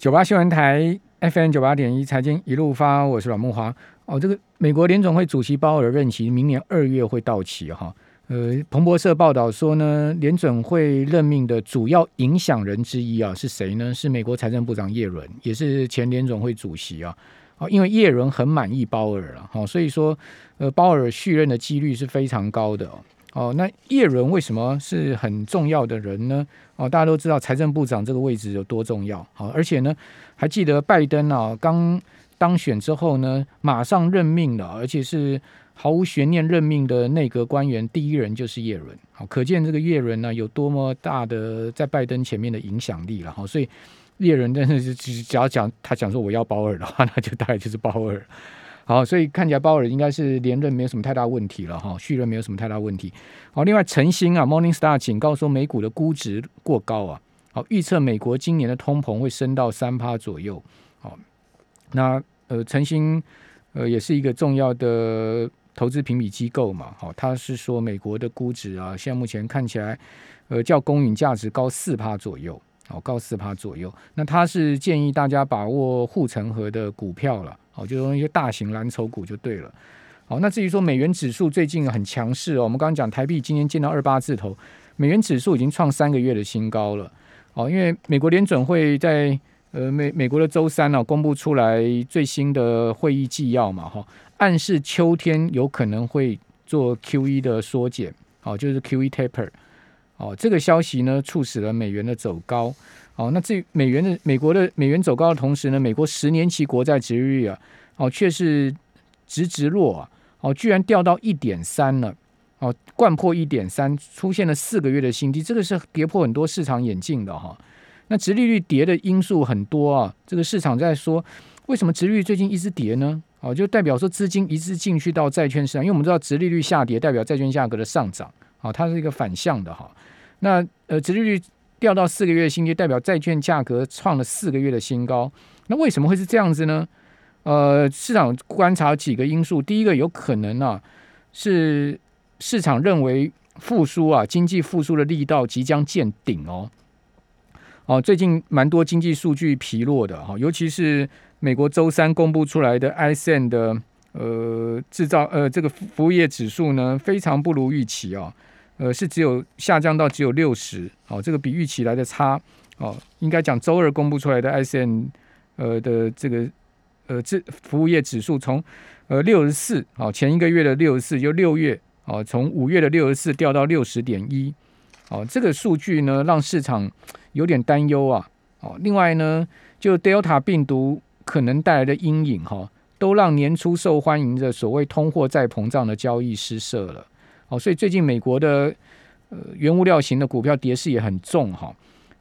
九八新闻台 FM 九八点一财经一路发，我是阮木华。哦，这个美国联总会主席鲍尔任期明年二月会到期哈。呃，彭博社报道说呢，联准会任命的主要影响人之一啊是谁呢？是美国财政部长耶伦，也是前联总会主席啊。哦，因为耶伦很满意鲍尔了，哈，所以说呃，鲍尔续任的几率是非常高的。哦，那叶伦为什么是很重要的人呢？哦，大家都知道财政部长这个位置有多重要。好，而且呢，还记得拜登啊刚当选之后呢，马上任命了，而且是毫无悬念任命的内阁官员第一人就是叶伦。好，可见这个叶伦呢有多么大的在拜登前面的影响力了。好，所以叶伦真的是只要讲他讲说我要保尔的话，那就大概就是保尔。好，所以看起来鲍尔应该是连任没有什么太大问题了哈，续任没有什么太大问题。好，另外晨星啊，Morning Star 警告说美股的估值过高啊，好，预测美国今年的通膨会升到三趴左右。好，那呃晨星呃也是一个重要的投资评比机构嘛，好，他是说美国的估值啊，现在目前看起来呃较公允价值高四趴左右，好，高四趴左右。那他是建议大家把握护城河的股票了。好，就用一些大型蓝筹股就对了。好，那至于说美元指数最近很强势哦，我们刚刚讲台币今天见到二八字头，美元指数已经创三个月的新高了。哦，因为美国联准会在呃美美国的周三呢公布出来最新的会议纪要嘛，哈，暗示秋天有可能会做 Q E 的缩减，哦，就是 Q E taper。哦，这个消息呢促使了美元的走高。哦，那至于美元的美国的美元走高的同时呢，美国十年期国债值率啊，哦却是直直落啊，哦居然掉到一点三了，哦贯破一点三，出现了四个月的新低，这个是跌破很多市场眼镜的哈。那直利率跌的因素很多啊，这个市场在说为什么直利率最近一直跌呢？哦，就代表说资金一直进去到债券市场，因为我们知道直利率下跌代表债券价格的上涨，啊，它是一个反向的哈。那呃直利率。掉到四个月新低，代表债券价格创了四个月的新高。那为什么会是这样子呢？呃，市场观察几个因素，第一个有可能啊，是市场认为复苏啊，经济复苏的力道即将见顶哦。哦，最近蛮多经济数据疲弱的哈，尤其是美国周三公布出来的 ISM 的呃制造呃这个服务业指数呢，非常不如预期哦。呃，是只有下降到只有六十，哦，这个比预期来的差，哦，应该讲周二公布出来的 ISM，呃的这个呃这服务业指数从呃六十四，哦，前一个月的六十四，就六月，哦，从五月的六十四掉到六十点一，哦，这个数据呢让市场有点担忧啊，哦，另外呢，就 Delta 病毒可能带来的阴影，哈，都让年初受欢迎的所谓通货再膨胀的交易失色了。哦，所以最近美国的呃原物料型的股票跌势也很重哈。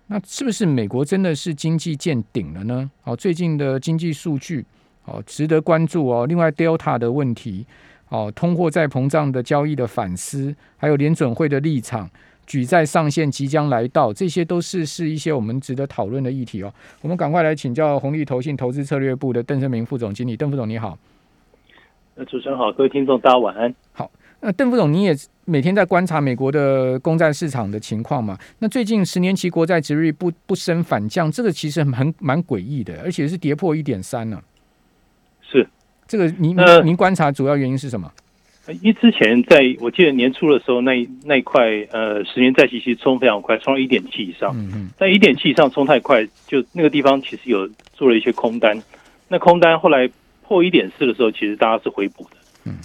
那是不是美国真的是经济见顶了呢？哦，最近的经济数据哦值得关注哦。另外，Delta 的问题哦，通货再膨胀的交易的反思，还有联准会的立场，举债上限即将来到，这些都是是一些我们值得讨论的议题哦。我们赶快来请教红利投信投资策略部的邓胜明副总经理，邓副总你好。呃，主持人好，各位听众大家晚安。好。那邓副总，你也每天在观察美国的公债市场的情况嘛？那最近十年期国债值率不不升反降，这个其实很蛮诡异的，而且是跌破一点三了。是这个，您您观察主要原因是什么？因为之前在我记得年初的时候，那那一块呃十年债息其实冲非常快，冲到一点七以上。嗯嗯，在一点七以上冲太快，就那个地方其实有做了一些空单。那空单后来破一点四的时候，其实大家是回补的。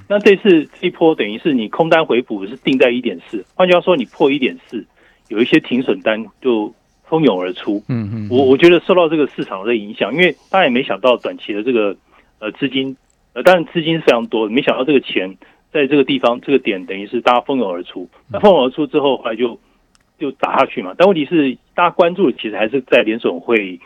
那这次这一波等于是你空单回补是定在一点四，换句话说，你破一点四，有一些停损单就蜂拥而出。嗯嗯，我我觉得受到这个市场的影响，因为大家也没想到短期的这个呃资金，呃当然资金是非常多，没想到这个钱在这个地方这个点等于是大家蜂拥而出。那蜂拥而出之后，后来就就打下去嘛。但问题是，大家关注的其实还是在联总会，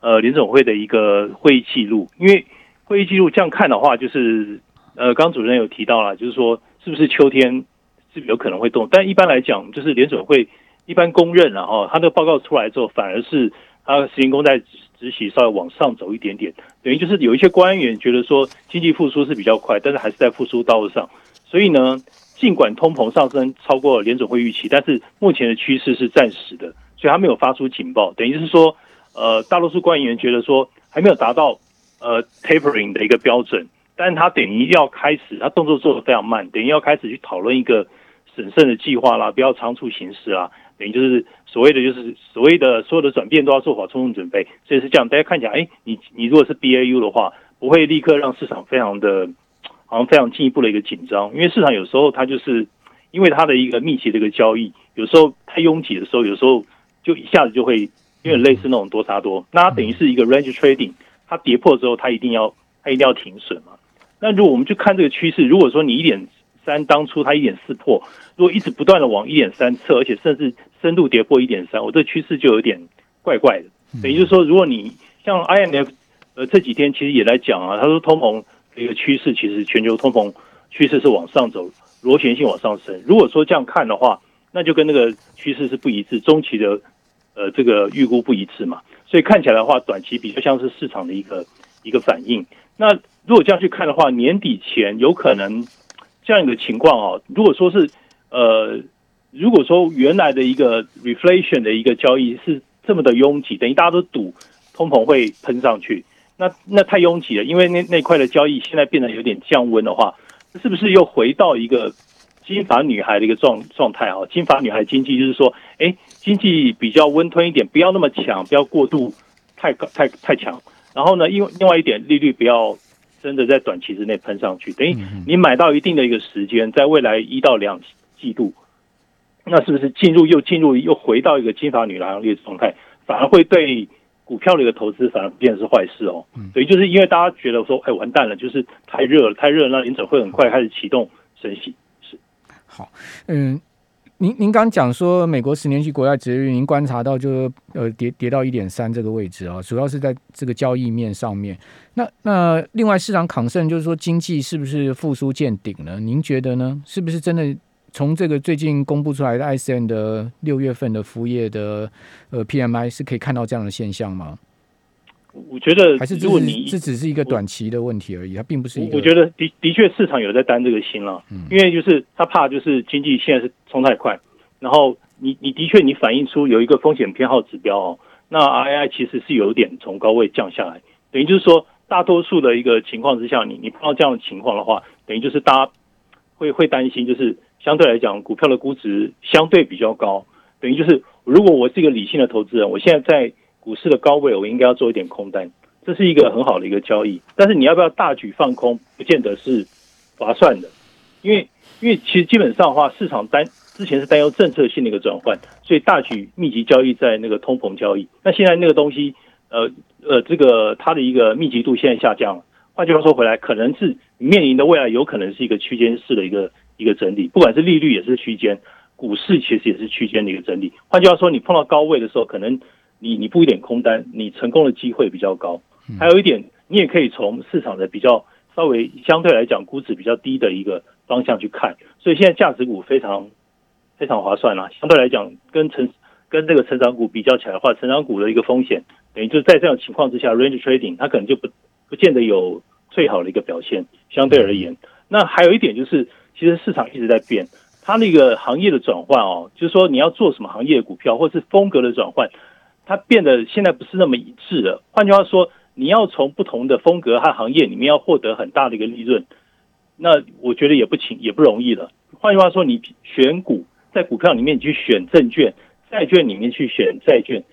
呃联总会的一个会议记录，因为会议记录这样看的话，就是。呃，刚主任有提到了，就是说是不是秋天是有可能会动？但一般来讲，就是联准会一般公认了哈，他的报告出来之后，反而是他实行公债执行稍微往上走一点点，等于就是有一些官员觉得说经济复苏是比较快，但是还是在复苏道路上。所以呢，尽管通膨上升超过联准会预期，但是目前的趋势是暂时的，所以他没有发出警报，等于是说，呃，大多数官员觉得说还没有达到呃 tapering 的一个标准，但他等于要开始，他动作做的非常慢，等于要开始去讨论一个审慎的计划啦，不要仓促行事啦，等于就是所谓的就是所谓的所有的转变都要做好充分准备，所以是这样。大家看起来，哎，你你如果是 BAU 的话，不会立刻让市场非常的，好像非常进一步的一个紧张，因为市场有时候它就是因为它的一个密集的一个交易，有时候太拥挤的时候，有时候就一下子就会有点类似那种多杀多，那它等于是一个 range trading，它跌破之后，它一定要它一定要停损嘛。那如果我们去看这个趋势，如果说你一点三当初它一点四破，如果一直不断的往一点三测，而且甚至深度跌破一点三，我这趋势就有点怪怪的。等于就是说，如果你像 IMF 呃这几天其实也来讲啊，他说通膨的一个趋势，其实全球通膨趋势是往上走，螺旋性往上升。如果说这样看的话，那就跟那个趋势是不一致，中期的呃这个预估不一致嘛。所以看起来的话，短期比较像是市场的一个一个反应。那如果这样去看的话，年底前有可能这样一个情况哦。如果说是呃，如果说原来的一个 reflation 的一个交易是这么的拥挤，等于大家都赌通膨会喷上去，那那太拥挤了。因为那那块的交易现在变得有点降温的话，是不是又回到一个金发女孩的一个状状态啊？金发女孩经济就是说，哎，经济比较温吞一点，不要那么强，不要过度太高太太强。然后呢，因为另外一点，利率不要真的在短期之内喷上去，等于你买到一定的一个时间，在未来一到两季度，那是不是进入又进入又回到一个金发女郎列状态，反而会对股票的一个投资反而变成是坏事哦？所以就是因为大家觉得说，哎，完蛋了，就是太热了，太热了，那联准会很快开始启动升息。是好，嗯。您您刚讲说美国十年期国债值率，您观察到就呃跌跌到一点三这个位置啊，主要是在这个交易面上面。那那另外市场抗胜就是说经济是不是复苏见顶了？您觉得呢？是不是真的从这个最近公布出来的 ICN 的六月份的服务业的呃 PMI 是可以看到这样的现象吗？我觉得还是如果你这只是一个短期的问题而已，它并不是一个。我觉得的的确市场有在担这个心了，因为就是他怕就是经济现在是冲太快，然后你你的确你反映出有一个风险偏好指标哦，那 II 其实是有点从高位降下来，等于就是说大多数的一个情况之下，你你碰到这样的情况的话，等于就是大家会会担心，就是相对来讲股票的估值相对比较高，等于就是如果我是一个理性的投资人，我现在在。股市的高位，我应该要做一点空单，这是一个很好的一个交易。但是你要不要大举放空，不见得是划算的，因为因为其实基本上的话，市场担之前是担忧政策性的一个转换，所以大举密集交易在那个通膨交易。那现在那个东西，呃呃，这个它的一个密集度现在下降了。换句话说回来，可能是面临的未来有可能是一个区间式的一个一个整理，不管是利率也是区间，股市其实也是区间的一个整理。换句话说，你碰到高位的时候，可能。你你布一点空单，你成功的机会比较高。还有一点，你也可以从市场的比较稍微相对来讲估值比较低的一个方向去看。所以现在价值股非常非常划算啦。相对来讲，跟成跟这个成长股比较起来的话，成长股的一个风险，等于就是在这样情况之下，range trading 它可能就不不见得有最好的一个表现。相对而言，那还有一点就是，其实市场一直在变，它那个行业的转换哦，就是说你要做什么行业的股票，或是风格的转换。它变得现在不是那么一致了。换句话说，你要从不同的风格和行业里面要获得很大的一个利润，那我觉得也不轻也不容易了。换句话说，你选股在股票里面去选证券、债券里面去选债券，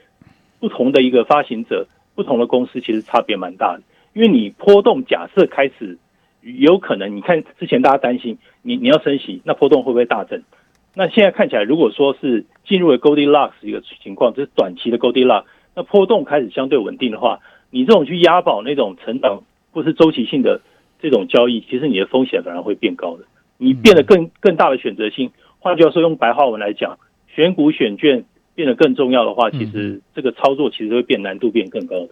不同的一个发行者、不同的公司，其实差别蛮大的。因为你波动假设开始有可能，你看之前大家担心你你要升息，那波动会不会大增？那现在看起来，如果说是进入了 Goldilocks 一个情况，这是短期的 Goldilocks，那波动开始相对稳定的话，你这种去押宝那种成长或是周期性的这种交易，其实你的风险反而会变高的，你变得更更大的选择性。换句话说，用白话文来讲，选股选券变得更重要的话，其实这个操作其实会变难度变更高的，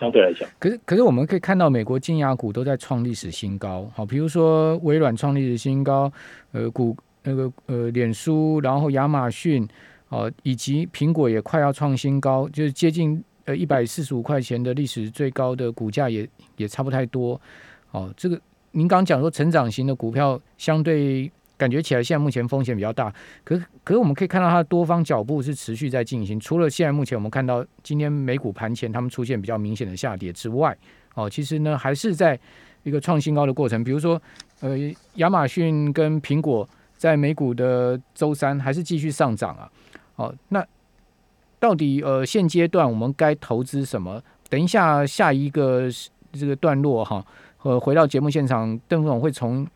相对来讲。可是可是我们可以看到，美国金牙股都在创历史新高，好，比如说微软创历史新高，呃，股。那个呃，脸书，然后亚马逊，哦，以及苹果也快要创新高，就是接近呃一百四十五块钱的历史最高的股价也也差不太多。哦，这个您刚讲说成长型的股票相对感觉起来现在目前风险比较大。可可是我们可以看到它的多方脚步是持续在进行。除了现在目前我们看到今天美股盘前他们出现比较明显的下跌之外，哦，其实呢还是在一个创新高的过程。比如说，呃，亚马逊跟苹果在美股的周三还是继续上涨啊。哦，那到底呃现阶段我们该投资什么？等一下下一个这个段落哈，呃，回到节目现场，邓副总会从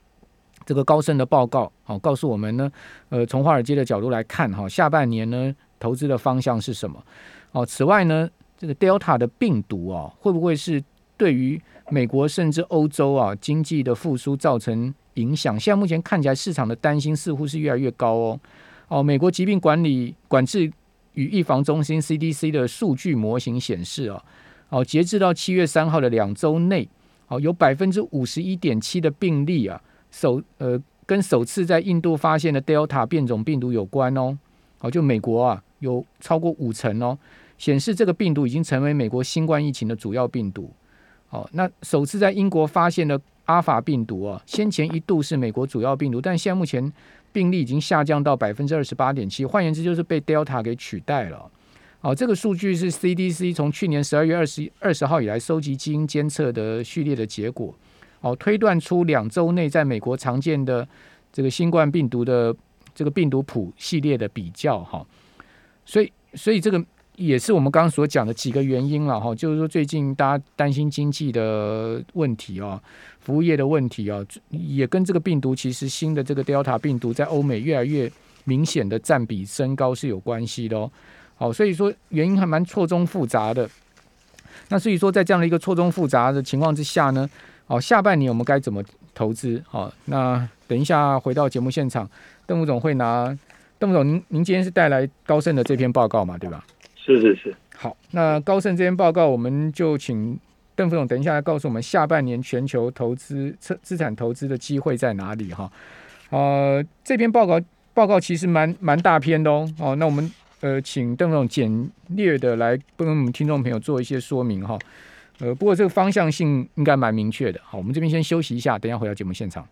这个高盛的报告好告诉我们呢，呃，从华尔街的角度来看哈，下半年呢投资的方向是什么？哦，此外呢，这个 Delta 的病毒啊，会不会是对于美国甚至欧洲啊经济的复苏造成影响？现在目前看起来市场的担心似乎是越来越高哦。哦，美国疾病管理管制与预防中心 CDC 的数据模型显示啊，哦，截至到七月三号的两周内，哦，有百分之五十一点七的病例啊，首呃跟首次在印度发现的 Delta 变种病毒有关哦。哦，就美国啊，有超过五成哦，显示这个病毒已经成为美国新冠疫情的主要病毒。哦，那首次在英国发现的阿法病毒啊，先前一度是美国主要病毒，但现在目前。病例已经下降到百分之二十八点七，换言之就是被 Delta 给取代了。哦，这个数据是 CDC 从去年十二月二十二十号以来收集基因监测的序列的结果。哦，推断出两周内在美国常见的这个新冠病毒的这个病毒谱系列的比较哈。所以，所以这个。也是我们刚刚所讲的几个原因了哈，就是说最近大家担心经济的问题啊，服务业的问题啊，也跟这个病毒其实新的这个 Delta 病毒在欧美越来越明显的占比升高是有关系的哦。好，所以说原因还蛮错综复杂的。那所以说在这样的一个错综复杂的情况之下呢，哦，下半年我们该怎么投资？好，那等一下回到节目现场，邓副总会拿邓副总，您您今天是带来高盛的这篇报告嘛，对吧？是是是，好，那高盛这篇报告，我们就请邓副总等一下来告诉我们下半年全球投资资资产投资的机会在哪里哈？呃，这篇报告报告其实蛮蛮大篇的哦，哦，那我们呃请邓副总简略的来跟我们听众朋友做一些说明哈，呃，不过这个方向性应该蛮明确的，好，我们这边先休息一下，等下回到节目现场。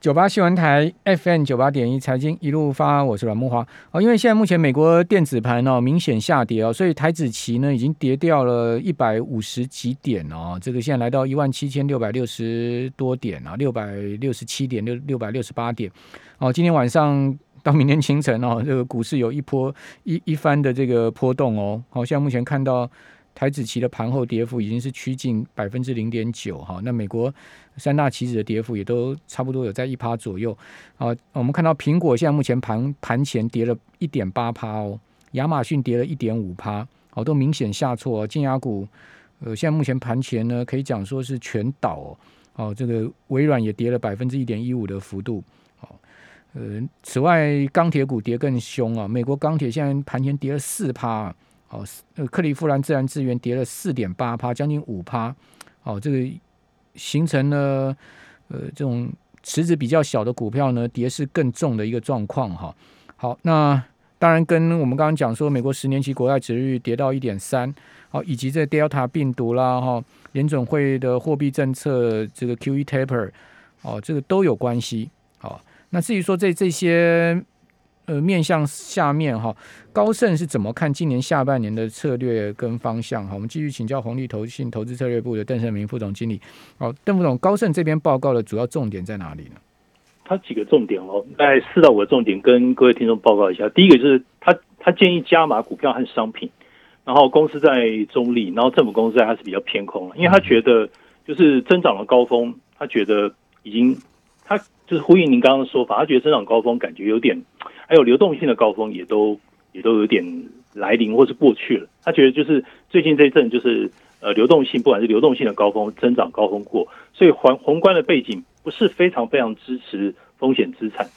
九八新闻台 FM 九八点一财经一路发，我是阮木华哦。因为现在目前美国电子盘哦明显下跌哦，所以台子期呢已经跌掉了一百五十几点哦，这个现在来到一万七千六百六十多点啊，六百六十七点六六百六十八点哦。今天晚上到明天清晨哦，这个股市有一波一一番的这个波动哦。好，现在目前看到。台子期的盘后跌幅已经是趋近百分之零点九哈，那美国三大期指的跌幅也都差不多有在一趴左右啊。我们看到苹果现在目前盘盘前跌了一点八趴哦，亚马逊跌了一点五趴，哦都明显下挫。金牙股呃，现在目前盘前呢可以讲说是全倒哦，哦这个微软也跌了百分之一点一五的幅度，好呃，此外钢铁股跌更凶啊，美国钢铁现在盘前跌了四趴。哦，呃，克利夫兰自然资源跌了四点八趴，将近五趴。哦，这个形成了呃这种池子比较小的股票呢，跌势更重的一个状况哈。好，那当然跟我们刚刚讲说，美国十年期国债值率跌到一点三，好，以及这 Delta 病毒啦哈，联准会的货币政策这个 QE taper，哦，这个都有关系。好，那至于说这这些。呃，面向下面哈，高盛是怎么看今年下半年的策略跟方向？哈，我们继续请教红利投信投资策略部的邓胜明副总经理。好，邓副总，高盛这边报告的主要重点在哪里呢？他几个重点哦，大概四到五个重点，跟各位听众报告一下。第一个就是他他建议加码股票和商品，然后公司在中立，然后政府公司在还是比较偏空了，因为他觉得就是增长的高峰，他觉得已经他就是呼应您刚刚的说法，他觉得增长高峰感觉有点。还有流动性的高峰也都也都有点来临或是过去了。他觉得就是最近这一阵就是呃流动性，不管是流动性的高峰、增长高峰过，所以宏宏观的背景不是非常非常支持风险资产。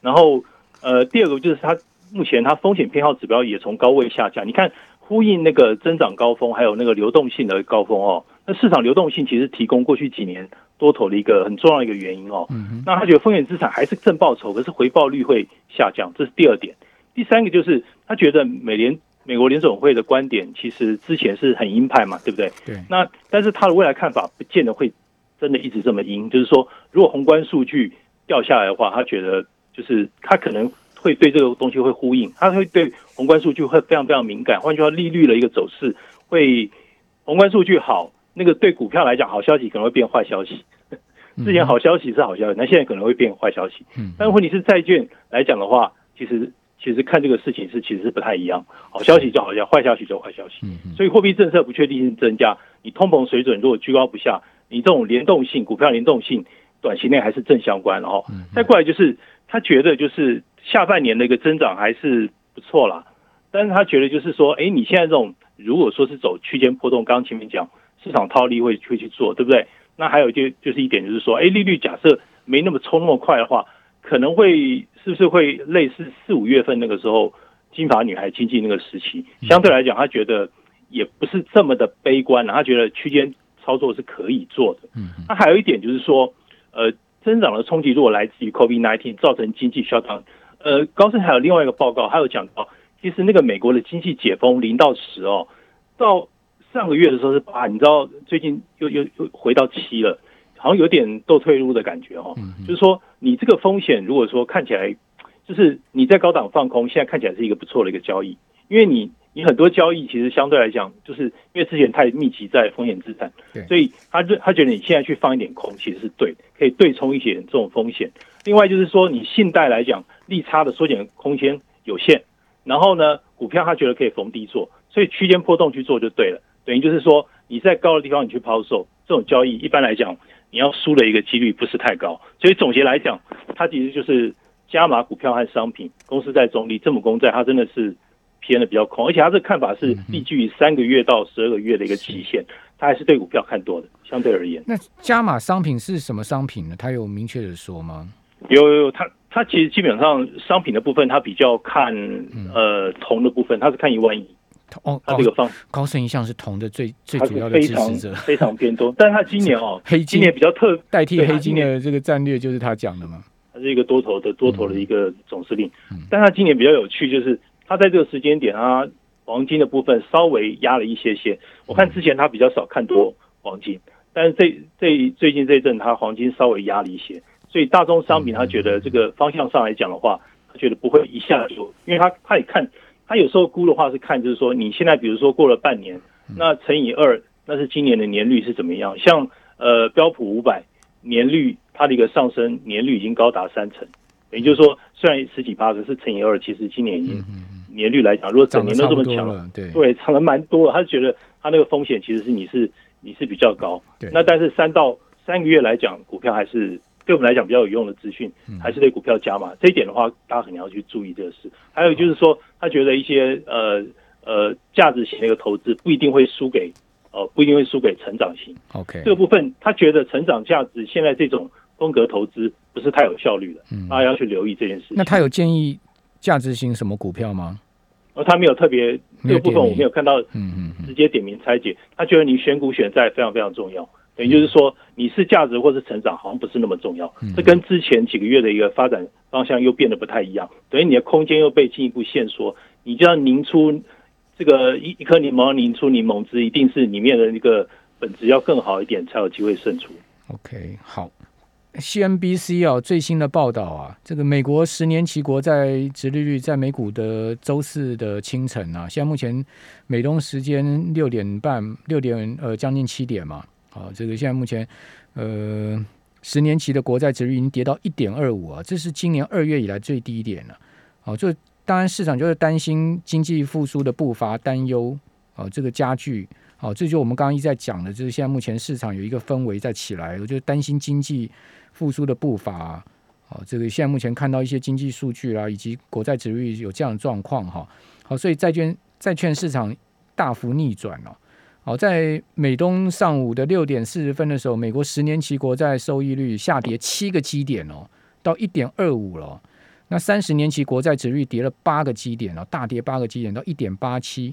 然后呃第二个就是它目前它风险偏好指标也从高位下降。你看呼应那个增长高峰，还有那个流动性的高峰哦。那市场流动性其实提供过去几年多头的一个很重要的一个原因哦。那他觉得风险资产还是正报酬，可是回报率会下降，这是第二点。第三个就是他觉得美联美国联总会的观点其实之前是很鹰派嘛，对不对？对。那但是他的未来看法不见得会真的一直这么鹰，就是说如果宏观数据掉下来的话，他觉得就是他可能会对这个东西会呼应，他会对宏观数据会非常非常敏感。换句话，利率的一个走势会宏观数据好，那个对股票来讲好消息可能会变坏消息。之前好消息是好消息，那现在可能会变坏消息。嗯，但问题是债券来讲的话，其实其实看这个事情是其实是不太一样。好消息就好像坏消息就坏消息。嗯所以货币政策不确定性增加，你通膨水准如果居高不下，你这种联动性股票联动性短期内还是正相关。然后再过来就是他觉得就是下半年的一个增长还是不错啦，但是他觉得就是说，哎，你现在这种如果说是走区间波动，刚刚前面讲市场套利会会去做，对不对？那还有就就是一点，就是说，哎，利率假设没那么冲那么快的话，可能会是不是会类似四五月份那个时候金发女孩经济那个时期？相对来讲，他觉得也不是这么的悲观，他觉得区间操作是可以做的。嗯，那还有一点就是说，呃，增长的冲击如果来自于 COVID-19 造成经济消长，呃，高盛还有另外一个报告，还有讲到，其实那个美国的经济解封零到十哦，到。上个月的时候是八，你知道最近又又又回到七了，好像有点倒退路的感觉哦。就是说，你这个风险如果说看起来，就是你在高档放空，现在看起来是一个不错的一个交易，因为你你很多交易其实相对来讲，就是因为之前太密集在风险资产，所以他就他觉得你现在去放一点空其实是对，可以对冲一些这种风险。另外就是说，你信贷来讲，利差的缩减空间有限，然后呢，股票他觉得可以逢低做，所以区间波动去做就对了。等于就是说，你在高的地方你去抛售，这种交易一般来讲，你要输的一个几率不是太高。所以总结来讲，它其实就是加码股票和商品。公司在中立，政府公债它真的是偏的比较空，而且它这看法是依据于三个月到十二个月的一个期限，它还是对股票看多的。相对而言，那加码商品是什么商品呢？它有明确的说吗？有有有，它它其实基本上商品的部分，它比较看呃铜的部分，它是看一万亿。哦，它这个方高盛一向是铜的最最主要的支持者，非常偏多。但是它今年哦，黑金今年比较特代替黑金的这个战略就是他讲的嘛，他是一个多头的多头的一个总司令。但他今年比较有趣，就是他在这个时间点啊，黄金的部分稍微压了一些些。我看之前他比较少看多黄金，但是这这最近这一阵他黄金稍微压了一些，所以大宗商品他觉得这个方向上来讲的话，他觉得不会一下就，因为他他也看。他有时候估的话是看，就是说你现在比如说过了半年，那乘以二，那是今年的年率是怎么样？像呃标普五百年率，它的一个上升年率已经高达三成，也就是说虽然十几八，可是乘以二，其实今年已经年率来讲，如果整年都这么强，对对，涨了蛮多了。他觉得他那个风险其实是你是你是比较高，那但是三到三个月来讲，股票还是。对我们来讲比较有用的资讯，还是对股票加码。这一点的话，大家肯定要去注意这个事。还有就是说，他觉得一些呃呃价值型的一个投资不一定会输给呃不一定会输给成长型。OK，这个部分他觉得成长价值现在这种风格投资不是太有效率的，大家要去留意这件事。那他有建议价值型什么股票吗？而他没有特别这个部分，我没有看到，嗯嗯，直接点名拆解。他觉得你选股选在非常非常重要。等于就是说，你是价值或是成长，好像不是那么重要。这跟之前几个月的一个发展方向又变得不太一样。等于你的空间又被进一步限缩，你就要凝出这个一一颗柠檬，凝出柠檬汁，一定是里面的那个本质要更好一点，才有机会胜出。OK，好，CNBC 啊，最新的报道啊，这个美国十年期国债殖利率在美股的周四的清晨啊，现在目前美东时间六点半，六点呃将近七点嘛。好，这个现在目前，呃，十年期的国债值率已经跌到一点二五啊，这是今年二月以来最低点了。好，就当然市场就是担心经济复苏的步伐担忧，哦，这个加剧。好，这就我们刚刚一再讲的，就是现在目前市场有一个氛围在起来，我就担心经济复苏的步伐。好，这个现在目前看到一些经济数据啦，以及国债值率有这样的状况哈。好，所以债券债券市场大幅逆转了。好，在美东上午的六点四十分的时候，美国十年期国债收益率下跌七个基点哦，到一点二五了。那三十年期国债值率跌了八个基点哦，大跌八个基点到一点八七。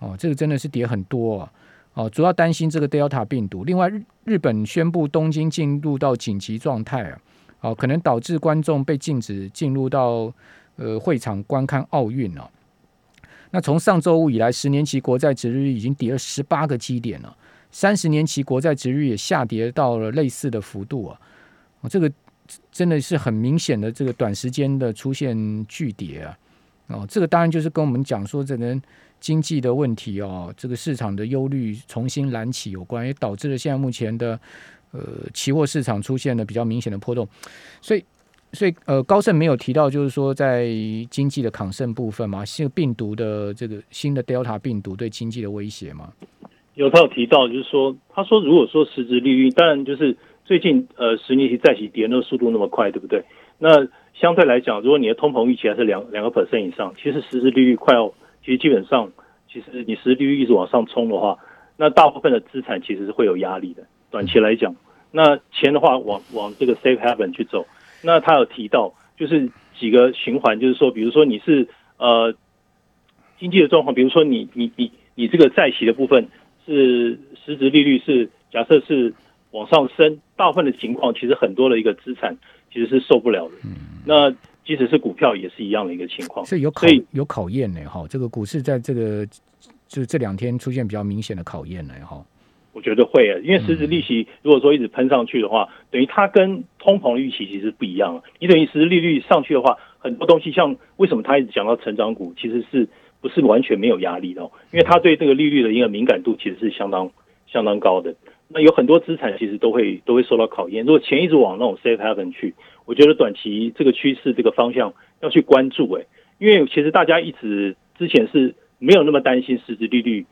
哦，这个真的是跌很多啊。哦，主要担心这个 Delta 病毒。另外，日日本宣布东京进入到紧急状态啊，哦，可能导致观众被禁止进入到呃会场观看奥运哦。那从上周五以来，十年期国债值率已经跌了十八个基点了，三十年期国债值率也下跌到了类似的幅度啊。哦这个真的是很明显的这个短时间的出现巨跌啊，哦，这个当然就是跟我们讲说这个经济的问题哦，这个市场的忧虑重新燃起有关，也导致了现在目前的呃期货市场出现了比较明显的波动，所以。所以，呃，高盛没有提到，就是说在经济的抗胜部分嘛，新病毒的这个新的 Delta 病毒对经济的威胁嘛？有，他有提到，就是说，他说，如果说实质利率，当然就是最近呃十年期债息跌那速度那么快，对不对？那相对来讲，如果你的通膨预期还是两两个 percent 以上，其实实质利率快要，其实基本上，其实你实质利率一直往上冲的话，那大部分的资产其实是会有压力的。短期来讲，那钱的话往往这个 safe haven 去走。那他有提到，就是几个循环，就是说，比如说你是呃经济的状况，比如说你你你你这个债息的部分是实质利率是假设是往上升，大部分的情况其实很多的一个资产其实是受不了的。嗯，那即使是股票也是一样的一个情况，所以有考有考验呢哈。这个股市在这个就是这两天出现比较明显的考验呢哈。我觉得会啊，因为实质利息如果说一直喷上去的话，等于它跟通膨的预期其实不一样了。你等于实质利率上去的话，很多东西像为什么他一直讲到成长股，其实是不是完全没有压力的？因为他对这个利率的一个敏感度其实是相当相当高的。那有很多资产其实都会都会受到考验。如果钱一直往那种 safe haven 去，我觉得短期这个趋势这个方向要去关注哎，因为其实大家一直之前是没有那么担心实质利率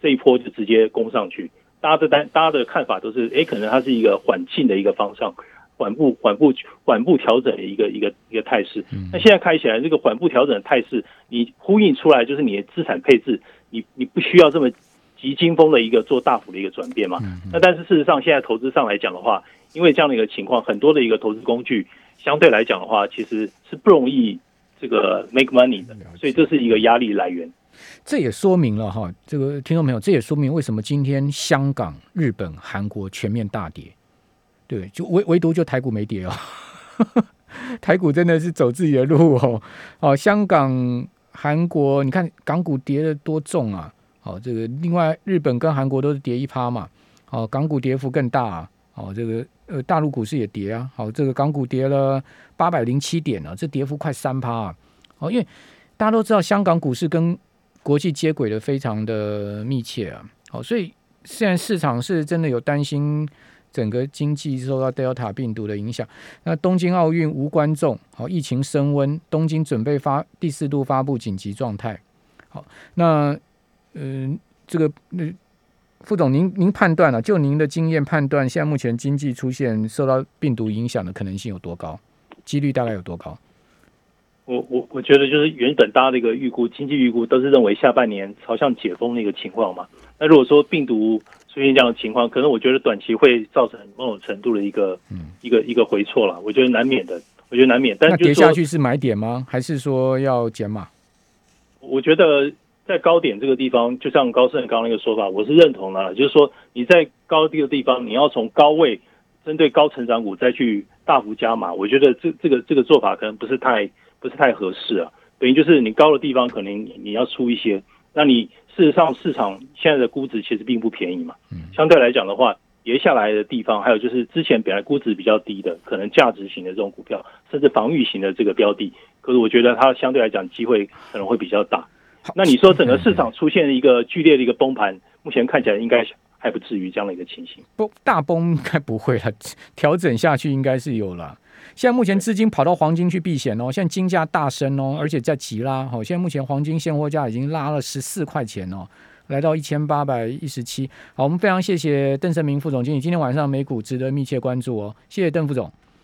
这一波就直接攻上去。大家的单，大家的看法都是，哎，可能它是一个缓进的一个方向，缓步、缓步、缓步调整的一个一个一个态势。那现在看起来，这个缓步调整的态势，你呼应出来就是你的资产配置，你你不需要这么急惊风的一个做大幅的一个转变嘛？那但是事实上，现在投资上来讲的话，因为这样的一个情况，很多的一个投资工具相对来讲的话，其实是不容易这个 make money 的，所以这是一个压力来源。这也说明了哈，这个听众朋友，这也说明为什么今天香港、日本、韩国全面大跌，对，就唯唯独就台股没跌哦，台股真的是走自己的路哦。哦，香港、韩国，你看港股跌的多重啊？哦，这个另外日本跟韩国都是跌一趴嘛，哦，港股跌幅更大，哦，这个呃大陆股市也跌啊，好，这个港股跌了八百零七点了，这跌幅快三趴啊，哦，因为大家都知道香港股市跟国际接轨的非常的密切啊，好，所以现在市场是真的有担心整个经济受到 Delta 病毒的影响。那东京奥运无观众，好，疫情升温，东京准备发第四度发布紧急状态。好，那嗯，这个那副总，您您判断了，就您的经验判断，现在目前经济出现受到病毒影响的可能性有多高？几率大概有多高？我我我觉得就是原本大家的一个预估，经济预估都是认为下半年朝向解封的一个情况嘛。那如果说病毒出现这样的情况，可能我觉得短期会造成某种程度的一个嗯一个一个回错了。我觉得难免的，我觉得难免。但跌下去是买点吗？还是说要减码？我觉得在高点这个地方，就像高盛刚刚那个说法，我是认同的。就是说你在高低的地方，你要从高位针对高成长股再去大幅加码，我觉得这这个这个做法可能不是太。不是太合适啊，等于就是你高的地方可能你要出一些，那你事实上市场现在的估值其实并不便宜嘛，嗯，相对来讲的话，跌下来的地方，还有就是之前本来估值比较低的，可能价值型的这种股票，甚至防御型的这个标的，可是我觉得它相对来讲机会可能会比较大。那你说整个市场出现一个剧烈的一个崩盘，目前看起来应该还不至于这样的一个情形，不大崩应该不会了，调整下去应该是有了。现在目前资金跑到黄金去避险哦，现在金价大升哦，而且在急拉。哦，现在目前黄金现货价已经拉了十四块钱哦，来到一千八百一十七。好，我们非常谢谢邓胜明副总经理，今天晚上美股值得密切关注哦，谢谢邓副总。